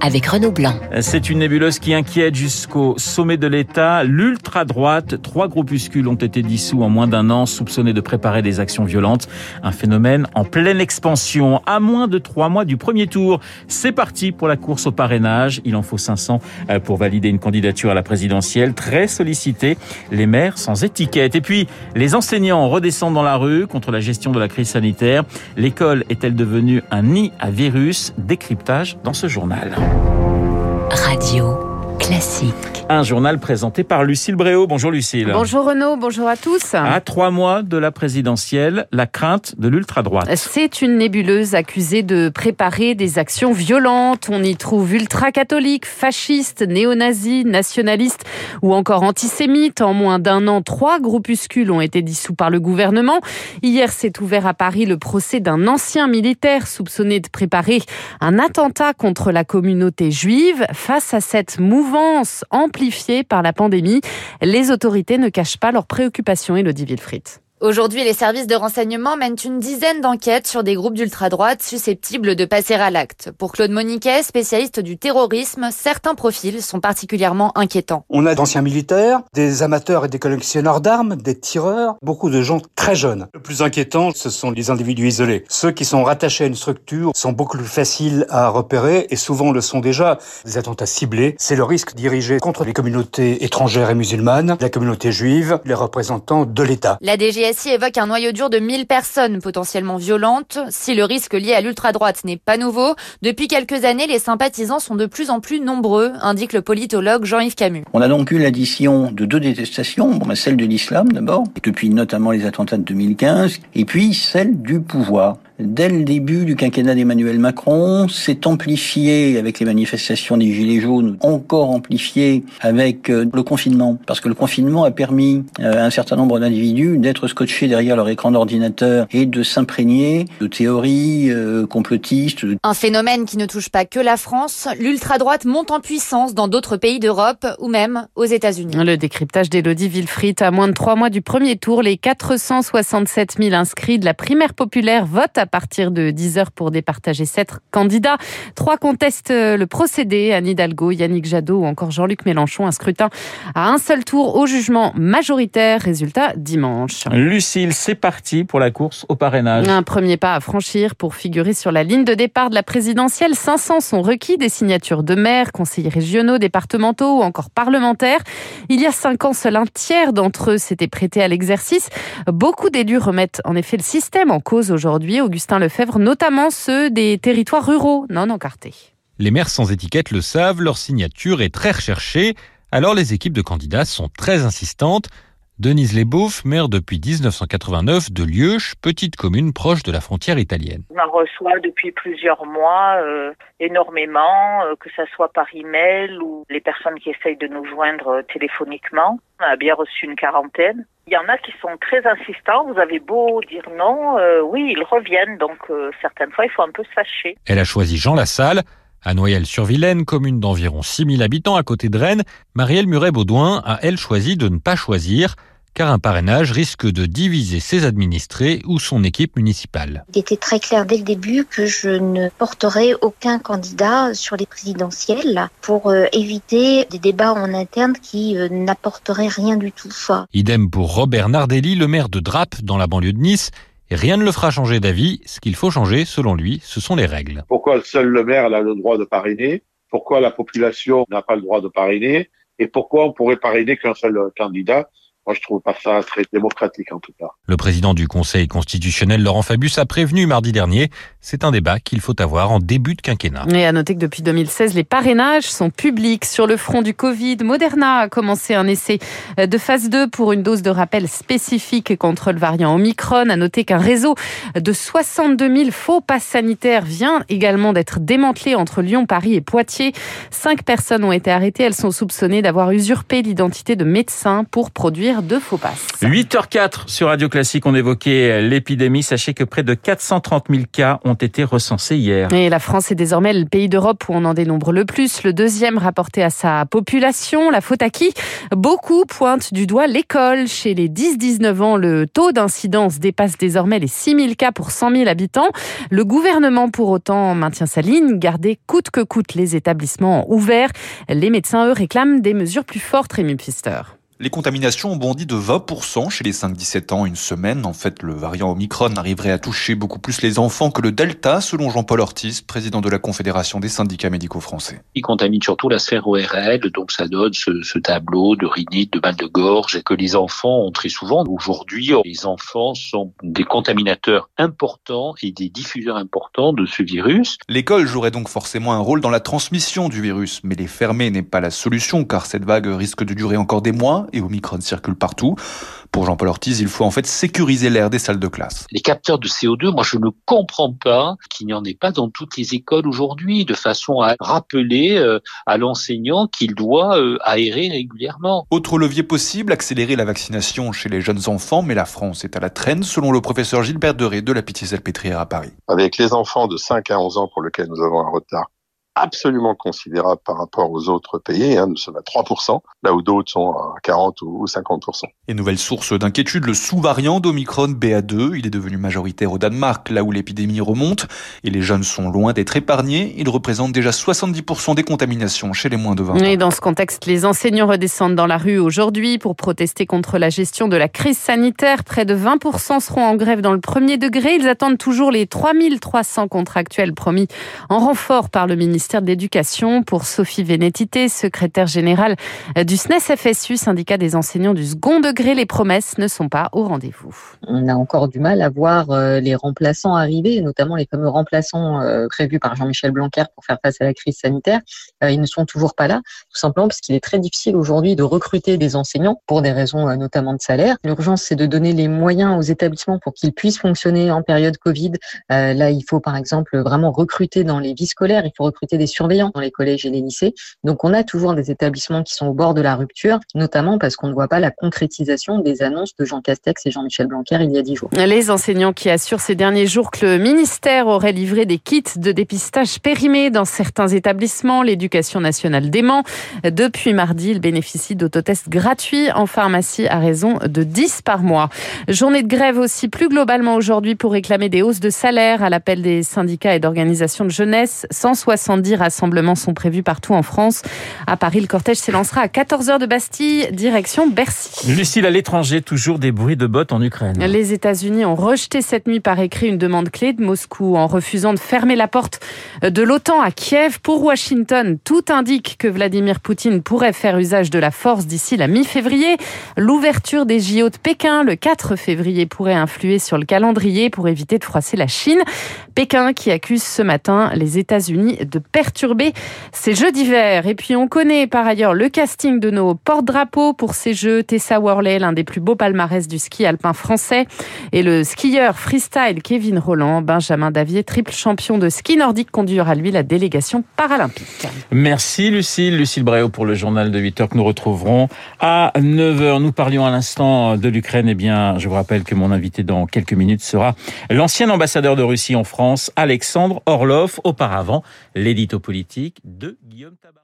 avec Renaud Blanc. C'est une nébuleuse qui inquiète jusqu'au sommet de l'État. L'ultra-droite, trois groupuscules ont été dissous en moins d'un an, soupçonnés de préparer des actions violentes. Un phénomène en pleine expansion. À moins de trois mois du premier tour, c'est parti pour la course au parrainage. Il en faut 500 euh, pour valider une candidature à la présidentielle. Très sollicité, les maires sans étiquette. Et puis, les enseignants redescendent dans la rue contre la gestion de la crise sanitaire. L'école est-elle devenue un nid à virus? Décryptage dans ce journal. Radio Classique. Un journal présenté par Lucille Bréau. Bonjour Lucille. Bonjour Renaud, bonjour à tous. À trois mois de la présidentielle, la crainte de l'ultra-droite. C'est une nébuleuse accusée de préparer des actions violentes. On y trouve ultra-catholiques, fascistes, néo-nazis, nationalistes ou encore antisémites. En moins d'un an, trois groupuscules ont été dissous par le gouvernement. Hier s'est ouvert à Paris le procès d'un ancien militaire soupçonné de préparer un attentat contre la communauté juive. Face à cette mouvance amplifiée par la pandémie, les autorités ne cachent pas leurs préoccupations, Elodie Wilfried. Aujourd'hui, les services de renseignement mènent une dizaine d'enquêtes sur des groupes d'ultra-droite susceptibles de passer à l'acte. Pour Claude Moniquet, spécialiste du terrorisme, certains profils sont particulièrement inquiétants. On a d'anciens militaires, des amateurs et des collectionneurs d'armes, des tireurs, beaucoup de gens très jeunes. Le plus inquiétant, ce sont les individus isolés. Ceux qui sont rattachés à une structure sont beaucoup plus faciles à repérer et souvent le sont déjà. Des attentats ciblés, c'est le risque dirigé contre les communautés étrangères et musulmanes, la communauté juive, les représentants de l'État. La DGSI évoque un noyau dur de 1000 personnes potentiellement violentes. Si le risque lié à l'ultra-droite n'est pas nouveau, depuis quelques années, les sympathisants sont de plus en plus nombreux, indique le politologue Jean-Yves Camus. On a donc eu l'addition de deux détestations, bah, celle de l'islam d'abord, depuis notamment les attentats de 2015, et puis celle du pouvoir dès le début du quinquennat d'Emmanuel Macron, s'est amplifié avec les manifestations des Gilets jaunes, encore amplifié avec euh, le confinement, parce que le confinement a permis euh, à un certain nombre d'individus d'être scotchés derrière leur écran d'ordinateur et de s'imprégner de théories euh, complotistes. Un phénomène qui ne touche pas que la France, l'ultra-droite monte en puissance dans d'autres pays d'Europe ou même aux États-Unis. Le décryptage d'Elodie Wilfried à moins de trois mois du premier tour, les 467 000 inscrits de la primaire populaire votent à partir de 10 heures pour départager sept candidats. Trois contestent le procédé. Anne Hidalgo, Yannick Jadot ou encore Jean-Luc Mélenchon. Un scrutin à un seul tour au jugement majoritaire. Résultat dimanche. Lucille, c'est parti pour la course au parrainage. Un premier pas à franchir pour figurer sur la ligne de départ de la présidentielle. 500 sont requis des signatures de maires, conseillers régionaux, départementaux ou encore parlementaires. Il y a cinq ans, seul un tiers d'entre eux s'étaient prêtés à l'exercice. Beaucoup d'élus remettent en effet le système en cause aujourd'hui. Augustin Lefebvre, notamment ceux des territoires ruraux non encartés. Les maires sans étiquette le savent, leur signature est très recherchée, alors les équipes de candidats sont très insistantes. Denise Lesbouffes, maire depuis 1989 de Lieuche, petite commune proche de la frontière italienne. On en reçoit depuis plusieurs mois euh, énormément, euh, que ce soit par email ou les personnes qui essayent de nous joindre euh, téléphoniquement. On a bien reçu une quarantaine. Il y en a qui sont très insistants. Vous avez beau dire non, euh, oui, ils reviennent. Donc euh, certaines fois, il faut un peu se fâcher. Elle a choisi Jean Lassalle. À Noyelles-sur-Vilaine, commune d'environ 6000 habitants à côté de Rennes, Marielle Muret-Baudouin a, elle, choisi de ne pas choisir car un parrainage risque de diviser ses administrés ou son équipe municipale. Il était très clair dès le début que je ne porterai aucun candidat sur les présidentielles pour euh, éviter des débats en interne qui euh, n'apporteraient rien du tout. Idem pour Robert Nardelli, le maire de Drape, dans la banlieue de Nice. Et rien ne le fera changer d'avis. Ce qu'il faut changer, selon lui, ce sont les règles. Pourquoi seul le maire a le droit de parrainer? Pourquoi la population n'a pas le droit de parrainer? Et pourquoi on pourrait parrainer qu'un seul candidat? Le président du Conseil constitutionnel, Laurent Fabius, a prévenu mardi dernier. C'est un débat qu'il faut avoir en début de quinquennat. Et à noter que depuis 2016, les parrainages sont publics. Sur le front du Covid, Moderna a commencé un essai de phase 2 pour une dose de rappel spécifique contre le variant Omicron. À noter qu'un réseau de 62 000 faux passes sanitaires vient également d'être démantelé entre Lyon, Paris et Poitiers. Cinq personnes ont été arrêtées. Elles sont soupçonnées d'avoir usurpé l'identité de médecins pour produire de faux passes. 8h04 sur Radio Classique, on évoquait l'épidémie. Sachez que près de 430 000 cas ont été recensés hier. Et la France est désormais le pays d'Europe où on en dénombre le plus, le deuxième rapporté à sa population. La faute à qui? Beaucoup pointent du doigt l'école. Chez les 10-19 ans, le taux d'incidence dépasse désormais les 6 000 cas pour 100 000 habitants. Le gouvernement, pour autant, maintient sa ligne, garder coûte que coûte les établissements ouverts. Les médecins, eux, réclament des mesures plus fortes, Rémi Pfister. Les contaminations ont bondi de 20% chez les 5-17 ans une semaine. En fait, le variant Omicron arriverait à toucher beaucoup plus les enfants que le Delta, selon Jean-Paul Ortiz, président de la Confédération des syndicats médicaux français. Il contamine surtout la sphère ORL, donc ça donne ce, ce tableau de rhinite, de mal de gorge, et que les enfants ont très souvent. Aujourd'hui, les enfants sont des contaminateurs importants et des diffuseurs importants de ce virus. L'école jouerait donc forcément un rôle dans la transmission du virus, mais les fermer n'est pas la solution, car cette vague risque de durer encore des mois et Omicron circule partout. Pour Jean-Paul Ortiz, il faut en fait sécuriser l'air des salles de classe. Les capteurs de CO2, moi je ne comprends pas qu'il n'y en ait pas dans toutes les écoles aujourd'hui, de façon à rappeler euh, à l'enseignant qu'il doit euh, aérer régulièrement. Autre levier possible, accélérer la vaccination chez les jeunes enfants, mais la France est à la traîne, selon le professeur Gilbert Deré de la Pitié-Salpêtrière à Paris. Avec les enfants de 5 à 11 ans pour lesquels nous avons un retard absolument considérable par rapport aux autres pays. Hein. Nous sommes à 3%, là où d'autres sont à 40 ou 50%. Et nouvelle source d'inquiétude, le sous-variant d'Omicron BA2. Il est devenu majoritaire au Danemark, là où l'épidémie remonte. Et les jeunes sont loin d'être épargnés. Il représente déjà 70% des contaminations chez les moins de 20 ans. Et dans ce contexte, les enseignants redescendent dans la rue aujourd'hui pour protester contre la gestion de la crise sanitaire. Près de 20% seront en grève dans le premier degré. Ils attendent toujours les 3300 contractuels promis en renfort par le ministère de l'Éducation. Pour Sophie Vénétité, secrétaire générale du SNES-FSU, syndicat des enseignants du second degré, les promesses ne sont pas au rendez-vous. On a encore du mal à voir euh, les remplaçants arriver, notamment les fameux remplaçants euh, prévus par Jean-Michel Blanquer pour faire face à la crise sanitaire. Euh, ils ne sont toujours pas là, tout simplement parce qu'il est très difficile aujourd'hui de recruter des enseignants pour des raisons notamment de salaire. L'urgence, c'est de donner les moyens aux établissements pour qu'ils puissent fonctionner en période Covid. Là, il faut par exemple vraiment recruter dans les vies scolaires, il faut recruter des surveillants dans les collèges et les lycées. Donc on a toujours des établissements qui sont au bord de la rupture, notamment parce qu'on ne voit pas la concrétisation des annonces de Jean Castex et Jean-Michel Blanquer il y a dix jours. Les enseignants qui assurent ces derniers jours que le ministère aurait livré des kits de dépistage périmés dans certains établissements, l'éducation nationale dément. Depuis mardi, ils bénéficient d'autotests gratuits en pharmacie à raison de 10 par mois. Journée de grève aussi plus globalement aujourd'hui pour réclamer des hausses de salaire à l'appel des syndicats et d'organisations de jeunesse. 170 rassemblements sont prévus partout en France. À Paris, le cortège s'élancera à 14h de Bastille, direction Bercy. Lucille, à l'étranger, toujours des bruits de bottes en Ukraine. Les États-Unis ont rejeté cette nuit par écrit une demande clé de Moscou en refusant de fermer la porte de l'OTAN à Kiev. Pour Washington, tout indique que Vladimir Poutine pourrait faire usage de la force d'ici la mi-février. L'ouverture des JO de Pékin le 4 février pourrait influer sur le calendrier pour éviter de froisser la Chine. Pékin qui accuse ce matin les États-Unis de perturber ces Jeux d'hiver. Et puis on connaît par ailleurs le casting de nos porte-drapeaux pour ces Jeux. Tessa Worley, l'un des plus beaux palmarès du ski alpin français, et le skieur freestyle Kevin Roland, Benjamin Davier, triple champion de ski nordique, conduira lui la délégation paralympique. Merci Lucille, Lucille Bréau pour le journal de 8 heures que nous retrouverons à 9 heures. Nous parlions à l'instant de l'Ukraine. Eh bien, je vous rappelle que mon invité dans quelques minutes sera l'ancien ambassadeur de Russie en France, Alexandre Orlov. Auparavant, l'édito politique de Guillaume Tabar.